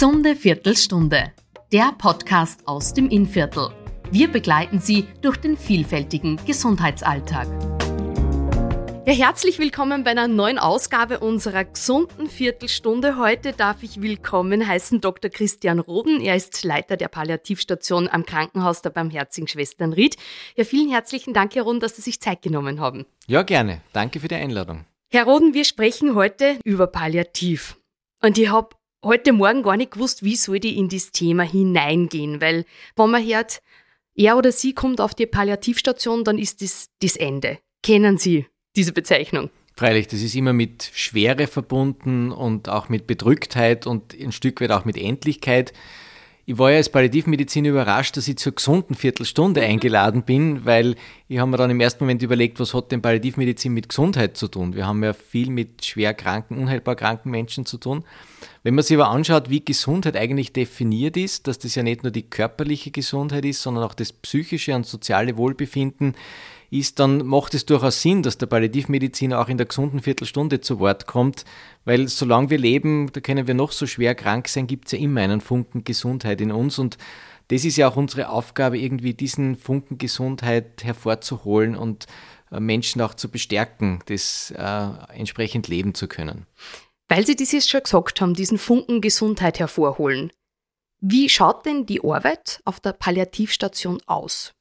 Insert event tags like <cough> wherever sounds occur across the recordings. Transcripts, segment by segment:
Gesunde Viertelstunde, der Podcast aus dem Innviertel. Wir begleiten Sie durch den vielfältigen Gesundheitsalltag. Ja, herzlich willkommen bei einer neuen Ausgabe unserer gesunden Viertelstunde. Heute darf ich willkommen heißen Dr. Christian Roden. Er ist Leiter der Palliativstation am Krankenhaus der Barmherzigen Schwestern Ried. Ja, vielen herzlichen Dank, Herr Roden, dass Sie sich Zeit genommen haben. Ja, gerne. Danke für die Einladung. Herr Roden, wir sprechen heute über Palliativ. Und ich habe heute Morgen gar nicht gewusst, wie soll ich in das Thema hineingehen, weil wenn man hört, er oder sie kommt auf die Palliativstation, dann ist das das Ende. Kennen Sie diese Bezeichnung? Freilich, das ist immer mit Schwere verbunden und auch mit Bedrücktheit und ein Stück weit auch mit Endlichkeit. Ich war ja als Palliativmedizin überrascht, dass ich zur gesunden Viertelstunde eingeladen bin, weil ich habe mir dann im ersten Moment überlegt, was hat denn Palliativmedizin mit Gesundheit zu tun? Wir haben ja viel mit schwer kranken, unheilbar kranken Menschen zu tun. Wenn man sich aber anschaut, wie Gesundheit eigentlich definiert ist, dass das ja nicht nur die körperliche Gesundheit ist, sondern auch das psychische und soziale Wohlbefinden, ist, dann macht es durchaus Sinn, dass der Palliativmediziner auch in der gesunden Viertelstunde zu Wort kommt, weil solange wir leben, da können wir noch so schwer krank sein, gibt es ja immer einen Funken Gesundheit in uns und das ist ja auch unsere Aufgabe, irgendwie diesen Funken Gesundheit hervorzuholen und äh, Menschen auch zu bestärken, das äh, entsprechend leben zu können. Weil Sie das jetzt schon gesagt haben, diesen Funken Gesundheit hervorholen. Wie schaut denn die Arbeit auf der Palliativstation aus?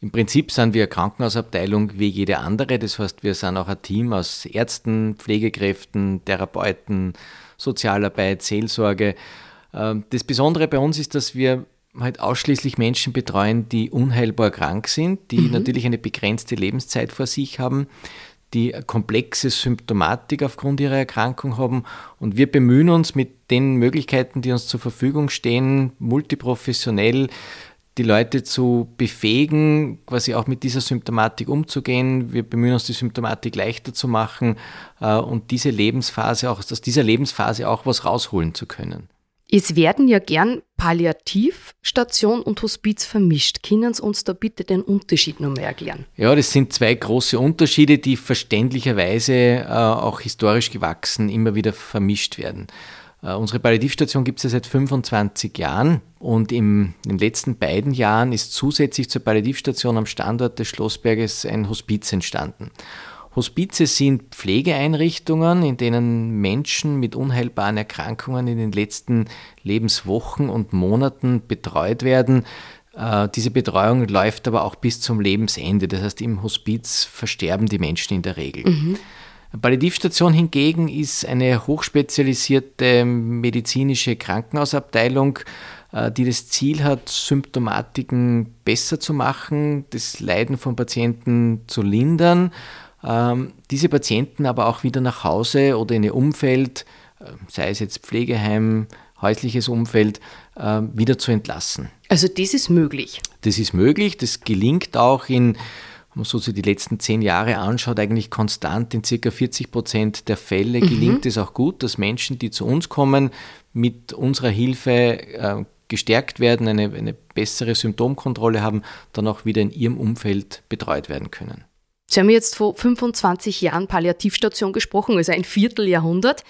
Im Prinzip sind wir eine Krankenhausabteilung wie jede andere. Das heißt, wir sind auch ein Team aus Ärzten, Pflegekräften, Therapeuten, Sozialarbeit, Seelsorge. Ähm, das Besondere bei uns ist, dass wir halt ausschließlich Menschen betreuen, die unheilbar krank sind, die mhm. natürlich eine begrenzte Lebenszeit vor sich haben, die komplexe Symptomatik aufgrund ihrer Erkrankung haben. Und wir bemühen uns mit den Möglichkeiten, die uns zur Verfügung stehen, multiprofessionell die Leute zu befähigen, quasi auch mit dieser Symptomatik umzugehen. Wir bemühen uns, die Symptomatik leichter zu machen äh, und diese Lebensphase auch, aus dieser Lebensphase auch was rausholen zu können. Es werden ja gern Palliativstation und Hospiz vermischt. Können Sie uns da bitte den Unterschied noch mehr erklären? Ja, das sind zwei große Unterschiede, die verständlicherweise äh, auch historisch gewachsen immer wieder vermischt werden. Äh, unsere Palliativstation gibt es ja seit 25 Jahren und in den letzten beiden Jahren ist zusätzlich zur Palliativstation am Standort des Schlossberges ein Hospiz entstanden. Hospize sind Pflegeeinrichtungen, in denen Menschen mit unheilbaren Erkrankungen in den letzten Lebenswochen und Monaten betreut werden. Äh, diese Betreuung läuft aber auch bis zum Lebensende. Das heißt, im Hospiz versterben die Menschen in der Regel. Mhm. Palliativstation hingegen ist eine hochspezialisierte medizinische Krankenhausabteilung, äh, die das Ziel hat, Symptomatiken besser zu machen, das Leiden von Patienten zu lindern ähm, diese Patienten aber auch wieder nach Hause oder in ihr Umfeld, äh, sei es jetzt Pflegeheim, häusliches Umfeld, äh, wieder zu entlassen. Also das ist möglich. Das ist möglich, das gelingt auch in, wenn man so sich die letzten zehn Jahre anschaut, eigentlich konstant in circa 40 Prozent der Fälle mhm. gelingt es auch gut, dass Menschen, die zu uns kommen, mit unserer Hilfe äh, gestärkt werden, eine, eine bessere Symptomkontrolle haben, dann auch wieder in ihrem Umfeld betreut werden können. Sie haben jetzt vor 25 Jahren Palliativstation gesprochen, also ein Vierteljahrhundert.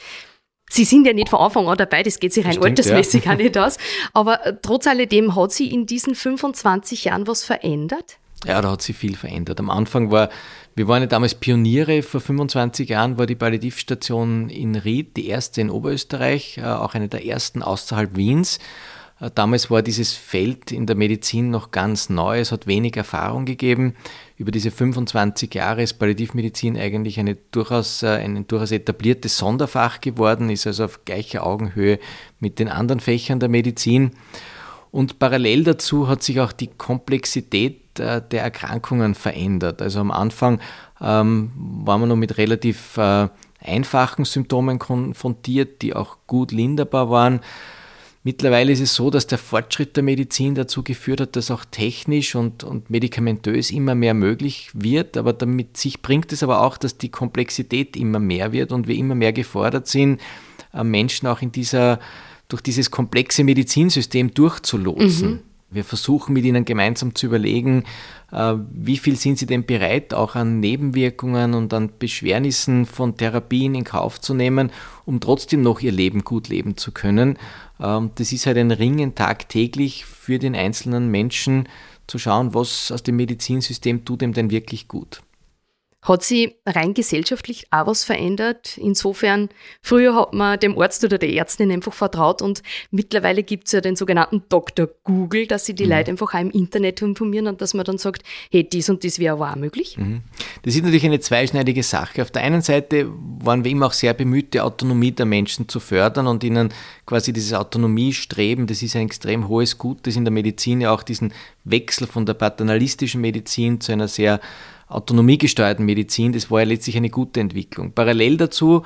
Sie sind ja nicht von Anfang an dabei, das geht sich rein Stimmt, altersmäßig ja. auch <laughs> nicht aus. Aber äh, trotz alledem hat sich in diesen 25 Jahren was verändert? Ja, da hat sich viel verändert. Am Anfang war, wir waren ja damals Pioniere, vor 25 Jahren war die Palliativstation in Ried die erste in Oberösterreich, äh, auch eine der ersten außerhalb Wiens. Äh, damals war dieses Feld in der Medizin noch ganz neu, es hat wenig Erfahrung gegeben. Über diese 25 Jahre ist Palliativmedizin eigentlich eine durchaus, äh, ein durchaus etabliertes Sonderfach geworden, ist also auf gleicher Augenhöhe mit den anderen Fächern der Medizin. Und parallel dazu hat sich auch die Komplexität äh, der Erkrankungen verändert. Also am Anfang ähm, war man noch mit relativ äh, einfachen Symptomen konfrontiert, die auch gut linderbar waren. Mittlerweile ist es so, dass der Fortschritt der Medizin dazu geführt hat, dass auch technisch und, und medikamentös immer mehr möglich wird, aber damit sich bringt es aber auch, dass die Komplexität immer mehr wird und wir immer mehr gefordert sind, äh, Menschen auch in dieser, durch dieses komplexe Medizinsystem durchzulotsen. Mhm. Wir versuchen mit ihnen gemeinsam zu überlegen, äh, wie viel sind sie denn bereit, auch an Nebenwirkungen und an Beschwernissen von Therapien in Kauf zu nehmen, um trotzdem noch ihr Leben gut leben zu können. Ähm, das ist halt ein Ringen tagtäglich für den einzelnen Menschen zu schauen, was aus dem Medizinsystem tut ihm denn wirklich gut. Hat sich rein gesellschaftlich auch was verändert? Insofern, früher hat man dem Arzt oder der Ärztin einfach vertraut und mittlerweile gibt es ja den sogenannten Dr. Google, dass sie die mhm. Leute einfach auch im Internet informieren und dass man dann sagt, hey, dies und dies wäre aber auch möglich. Mhm. Das ist natürlich eine zweischneidige Sache. Auf der einen Seite waren wir immer auch sehr bemüht, die Autonomie der Menschen zu fördern und ihnen quasi dieses Autonomiestreben, das ist ein extrem hohes Gut, das in der Medizin ja auch diesen Wechsel von der paternalistischen Medizin zu einer sehr autonomiegesteuerten Medizin, das war ja letztlich eine gute Entwicklung. Parallel dazu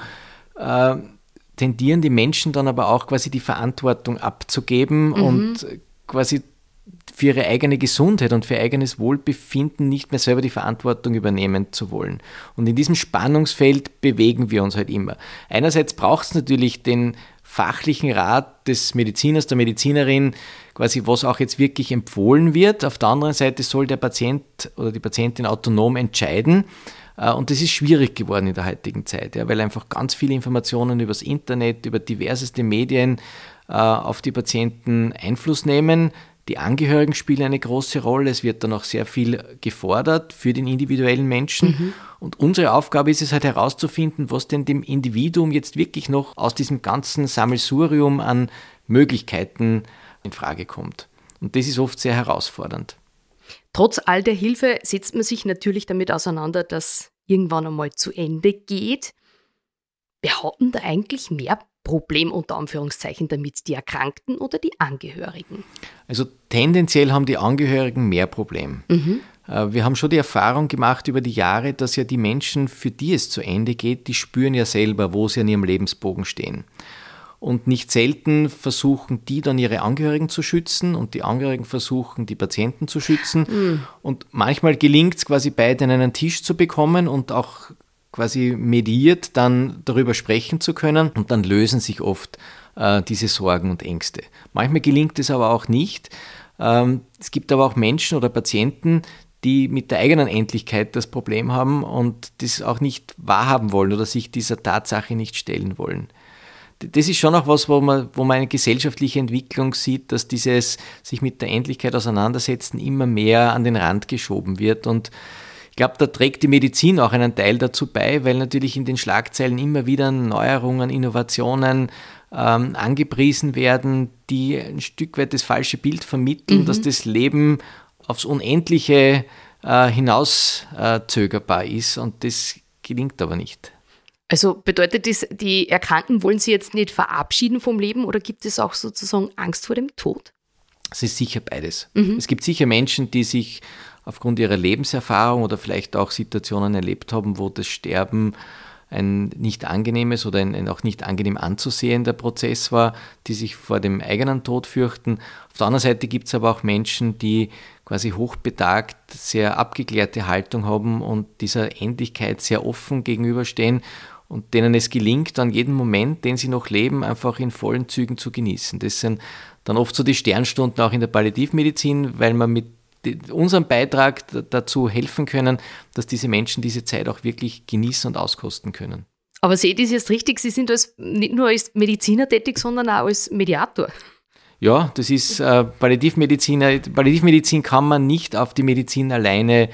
äh, tendieren die Menschen dann aber auch quasi die Verantwortung abzugeben mhm. und quasi für ihre eigene Gesundheit und für eigenes Wohlbefinden nicht mehr selber die Verantwortung übernehmen zu wollen. Und in diesem Spannungsfeld bewegen wir uns halt immer. Einerseits braucht es natürlich den fachlichen Rat des Mediziners, der Medizinerin, quasi was auch jetzt wirklich empfohlen wird. Auf der anderen Seite soll der Patient oder die Patientin autonom entscheiden. Äh, und das ist schwierig geworden in der heutigen Zeit, ja, weil einfach ganz viele Informationen übers Internet, über diverseste Medien äh, auf die Patienten Einfluss nehmen. Die Angehörigen spielen eine große Rolle. Es wird dann auch sehr viel gefordert für den individuellen Menschen. Mhm. Und unsere Aufgabe ist es halt herauszufinden, was denn dem Individuum jetzt wirklich noch aus diesem ganzen Sammelsurium an Möglichkeiten in Frage kommt. Und das ist oft sehr herausfordernd. Trotz all der Hilfe setzt man sich natürlich damit auseinander, dass irgendwann einmal zu Ende geht. Wer hat denn da eigentlich mehr Problem unter Anführungszeichen damit, die Erkrankten oder die Angehörigen? Also tendenziell haben die Angehörigen mehr Problem. Mhm. Äh, wir haben schon die Erfahrung gemacht über die Jahre, dass ja die Menschen, für die es zu Ende geht, die spüren ja selber, wo sie an ihrem Lebensbogen stehen. Und nicht selten versuchen die dann ihre Angehörigen zu schützen und die Angehörigen versuchen die Patienten zu schützen. Mhm. Und manchmal gelingt es quasi beide an einen Tisch zu bekommen und auch quasi mediert dann darüber sprechen zu können und dann lösen sich oft äh, diese Sorgen und Ängste. Manchmal gelingt es aber auch nicht. Ähm, es gibt aber auch Menschen oder Patienten, die mit der eigenen Endlichkeit das Problem haben und das auch nicht wahrhaben wollen oder sich dieser Tatsache nicht stellen wollen. Das ist schon auch was, wo man, wo man eine gesellschaftliche Entwicklung sieht, dass dieses sich mit der Endlichkeit auseinandersetzen immer mehr an den Rand geschoben wird und ich glaube, da trägt die Medizin auch einen Teil dazu bei, weil natürlich in den Schlagzeilen immer wieder Neuerungen, Innovationen ähm, angepriesen werden, die ein Stück weit das falsche Bild vermitteln, mhm. dass das Leben aufs Unendliche äh, hinaus äh, zögerbar ist und das gelingt aber nicht. Also bedeutet das, die Erkrankten wollen sie jetzt nicht verabschieden vom Leben oder gibt es auch sozusagen Angst vor dem Tod? Es ist sicher beides. Mhm. Es gibt sicher Menschen, die sich aufgrund ihrer Lebenserfahrung oder vielleicht auch Situationen erlebt haben, wo das Sterben ein nicht angenehmes oder ein, ein, auch nicht angenehm anzusehender Prozess war, die sich vor dem eigenen Tod fürchten. Auf der anderen Seite gibt es aber auch Menschen, die quasi hochbetagt, sehr abgeklärte Haltung haben und dieser Endlichkeit sehr offen gegenüberstehen und denen es gelingt, an jedem Moment, den sie noch leben, einfach in vollen Zügen zu genießen. Das sind dann oft so die Sternstunden auch in der Palliativmedizin, weil man mit unseren Beitrag dazu helfen können, dass diese Menschen diese Zeit auch wirklich genießen und auskosten können. Aber seht ihr jetzt richtig, Sie sind als, nicht nur als Mediziner tätig, sondern auch als Mediator. Ja, das ist äh, Palliativmediziner. Palliativmedizin kann man nicht auf die Medizin alleine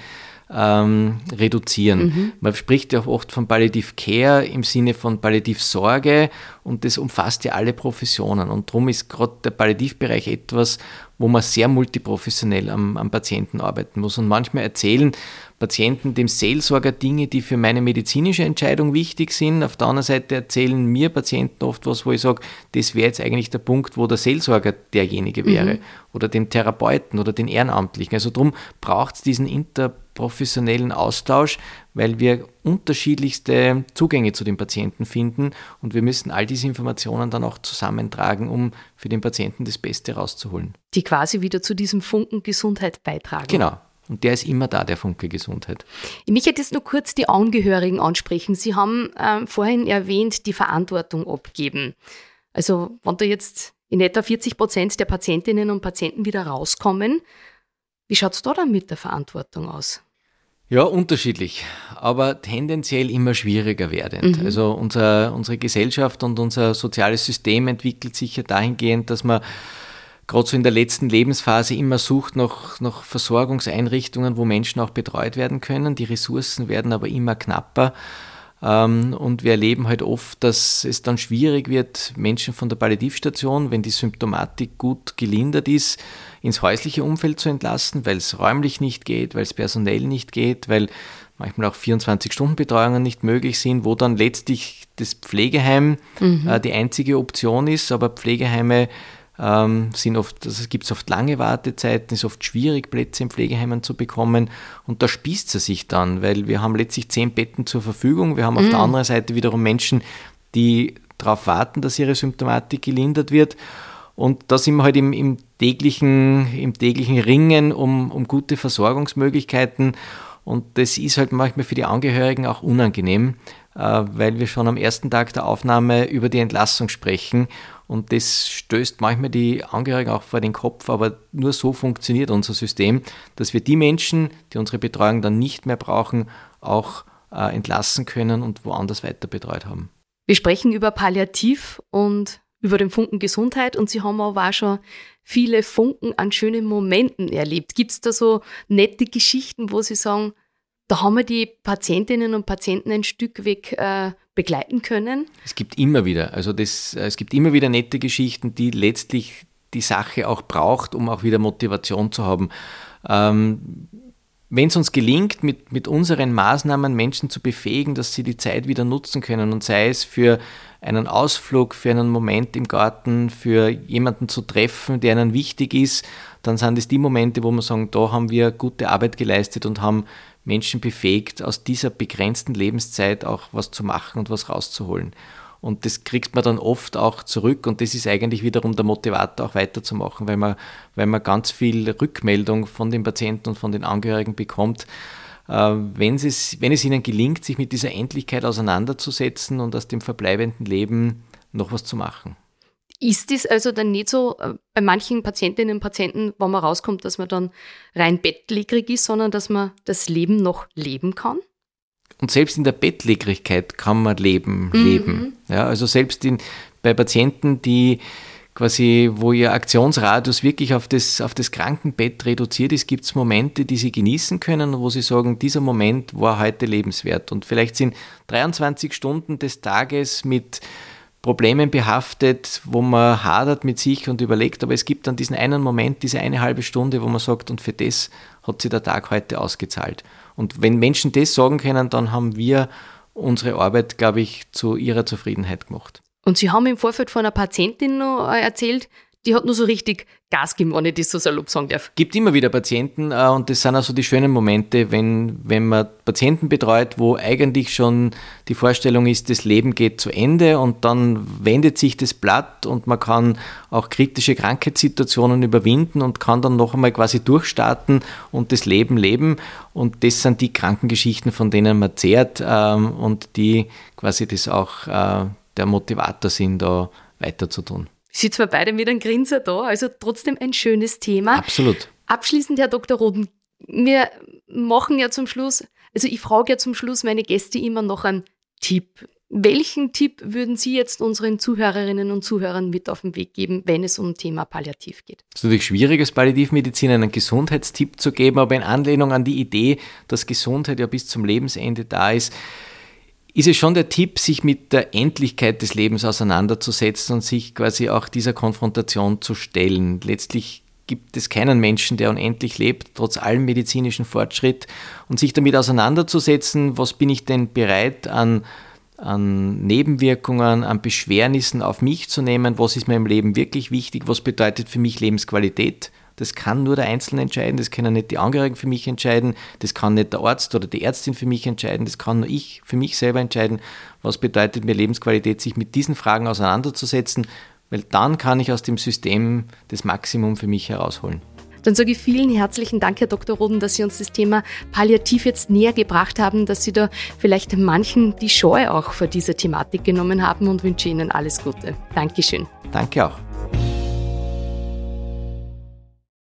ähm, reduzieren. Mhm. Man spricht ja oft von Palliative Care im Sinne von Palliativsorge und das umfasst ja alle Professionen. Und darum ist gerade der Palliativbereich etwas, wo man sehr multiprofessionell am, am Patienten arbeiten muss. Und manchmal erzählen Patienten dem Seelsorger Dinge, die für meine medizinische Entscheidung wichtig sind. Auf der anderen Seite erzählen mir Patienten oft was, wo ich sage, das wäre jetzt eigentlich der Punkt, wo der Seelsorger derjenige wäre. Mhm. Oder den Therapeuten oder den Ehrenamtlichen. Also darum braucht es diesen interprofessionellen Austausch, weil wir unterschiedlichste Zugänge zu den Patienten finden und wir müssen all diese Informationen dann auch zusammentragen, um für den Patienten das Beste rauszuholen. Die quasi wieder zu diesem Funken Gesundheit beitragen. Genau. Und der ist immer da, der Funke Gesundheit. Ich möchte jetzt nur kurz die Angehörigen ansprechen. Sie haben äh, vorhin erwähnt, die Verantwortung abgeben. Also, wenn da jetzt in etwa 40 Prozent der Patientinnen und Patienten wieder rauskommen. Wie schaut es da dann mit der Verantwortung aus? Ja, unterschiedlich, aber tendenziell immer schwieriger werdend. Mhm. Also unser, unsere Gesellschaft und unser soziales System entwickelt sich ja dahingehend, dass man gerade so in der letzten Lebensphase immer sucht nach, nach Versorgungseinrichtungen, wo Menschen auch betreut werden können. Die Ressourcen werden aber immer knapper. Ähm, und wir erleben halt oft, dass es dann schwierig wird, Menschen von der Palliativstation, wenn die Symptomatik gut gelindert ist, ins häusliche Umfeld zu entlassen, weil es räumlich nicht geht, weil es personell nicht geht, weil manchmal auch 24-Stunden-Betreuungen nicht möglich sind, wo dann letztlich das Pflegeheim mhm. äh, die einzige Option ist, aber Pflegeheime ähm, sind oft, also es gibt oft lange Wartezeiten, es ist oft schwierig, Plätze in Pflegeheimen zu bekommen. Und da spießt es sich dann, weil wir haben letztlich zehn Betten zur Verfügung, wir haben auf mhm. der anderen Seite wiederum Menschen, die darauf warten, dass ihre Symptomatik gelindert wird. Und da sind wir halt im, im täglichen, im täglichen Ringen um, um gute Versorgungsmöglichkeiten. Und das ist halt manchmal für die Angehörigen auch unangenehm, äh, weil wir schon am ersten Tag der Aufnahme über die Entlassung sprechen und das stößt manchmal die Angehörigen auch vor den Kopf, aber nur so funktioniert unser System, dass wir die Menschen, die unsere Betreuung dann nicht mehr brauchen, auch äh, entlassen können und woanders weiter betreut haben. Wir sprechen über Palliativ und über den Funken Gesundheit und Sie haben aber auch schon viele Funken an schönen Momenten erlebt. Gibt es da so nette Geschichten, wo Sie sagen, da haben wir die Patientinnen und Patienten ein Stück weg äh, begleiten können? Es gibt immer wieder, also das, es gibt immer wieder nette Geschichten, die letztlich die Sache auch braucht, um auch wieder Motivation zu haben. Ähm, wenn es uns gelingt, mit, mit unseren Maßnahmen Menschen zu befähigen, dass sie die Zeit wieder nutzen können und sei es für einen Ausflug, für einen Moment im Garten, für jemanden zu treffen, der ihnen wichtig ist, dann sind es die Momente, wo wir sagen, da haben wir gute Arbeit geleistet und haben Menschen befähigt, aus dieser begrenzten Lebenszeit auch was zu machen und was rauszuholen. Und das kriegt man dann oft auch zurück und das ist eigentlich wiederum der Motivator, auch weiterzumachen, weil man, weil man ganz viel Rückmeldung von den Patienten und von den Angehörigen bekommt. Äh, wenn es, wenn es ihnen gelingt, sich mit dieser Endlichkeit auseinanderzusetzen und aus dem verbleibenden Leben noch was zu machen. Ist es also dann nicht so äh, bei manchen Patientinnen und Patienten, wenn man rauskommt, dass man dann rein bettlägerig ist, sondern dass man das Leben noch leben kann? Und selbst in der Bettlägerigkeit kann man leben, mhm. leben. Ja, also selbst in, bei Patienten, die quasi, wo ihr Aktionsradius wirklich auf das, auf das Krankenbett reduziert ist, gibt es Momente, die sie genießen können, wo sie sagen, dieser Moment war heute lebenswert. Und vielleicht sind 23 Stunden des Tages mit Problemen behaftet, wo man hadert mit sich und überlegt, aber es gibt dann diesen einen Moment, diese eine halbe Stunde, wo man sagt, und für das hat sich der Tag heute ausgezahlt. Und wenn Menschen das sagen können, dann haben wir unsere Arbeit, glaube ich, zu ihrer Zufriedenheit gemacht. Und Sie haben im Vorfeld von einer Patientin noch erzählt, die hat nur so richtig Gas gegeben, wenn ich das so salopp sagen darf. Gibt immer wieder Patienten äh, und das sind also die schönen Momente, wenn, wenn man Patienten betreut, wo eigentlich schon die Vorstellung ist, das Leben geht zu Ende und dann wendet sich das Blatt und man kann auch kritische Krankheitssituationen überwinden und kann dann noch einmal quasi durchstarten und das Leben leben. Und das sind die Krankengeschichten, von denen man zehrt ähm, und die quasi das auch äh, der Motivator sind, da weiterzutun sitzen wir beide mit einem Grinser da, also trotzdem ein schönes Thema. Absolut. Abschließend, Herr Dr. Roden, wir machen ja zum Schluss, also ich frage ja zum Schluss meine Gäste immer noch einen Tipp. Welchen Tipp würden Sie jetzt unseren Zuhörerinnen und Zuhörern mit auf den Weg geben, wenn es um Thema Palliativ geht? Es ist natürlich schwierig, als Palliativmedizin einen Gesundheitstipp zu geben, aber in Anlehnung an die Idee, dass Gesundheit ja bis zum Lebensende da ist, ist es schon der Tipp, sich mit der Endlichkeit des Lebens auseinanderzusetzen und sich quasi auch dieser Konfrontation zu stellen. Letztlich gibt es keinen Menschen, der unendlich lebt, trotz allem medizinischen Fortschritt, und sich damit auseinanderzusetzen, was bin ich denn bereit an, an Nebenwirkungen, an Beschwernissen auf mich zu nehmen, was ist mir im Leben wirklich wichtig, was bedeutet für mich Lebensqualität das kann nur der Einzelne entscheiden, das können nicht die Angehörigen für mich entscheiden, das kann nicht der Arzt oder die Ärztin für mich entscheiden, das kann nur ich für mich selber entscheiden. Was bedeutet mir Lebensqualität, sich mit diesen Fragen auseinanderzusetzen, weil dann kann ich aus dem System das Maximum für mich herausholen. Dann sage ich vielen herzlichen Dank, Herr Dr. Roden, dass Sie uns das Thema Palliativ jetzt näher gebracht haben, dass Sie da vielleicht manchen die Scheu auch vor dieser Thematik genommen haben und wünsche Ihnen alles Gute. Dankeschön. Danke auch.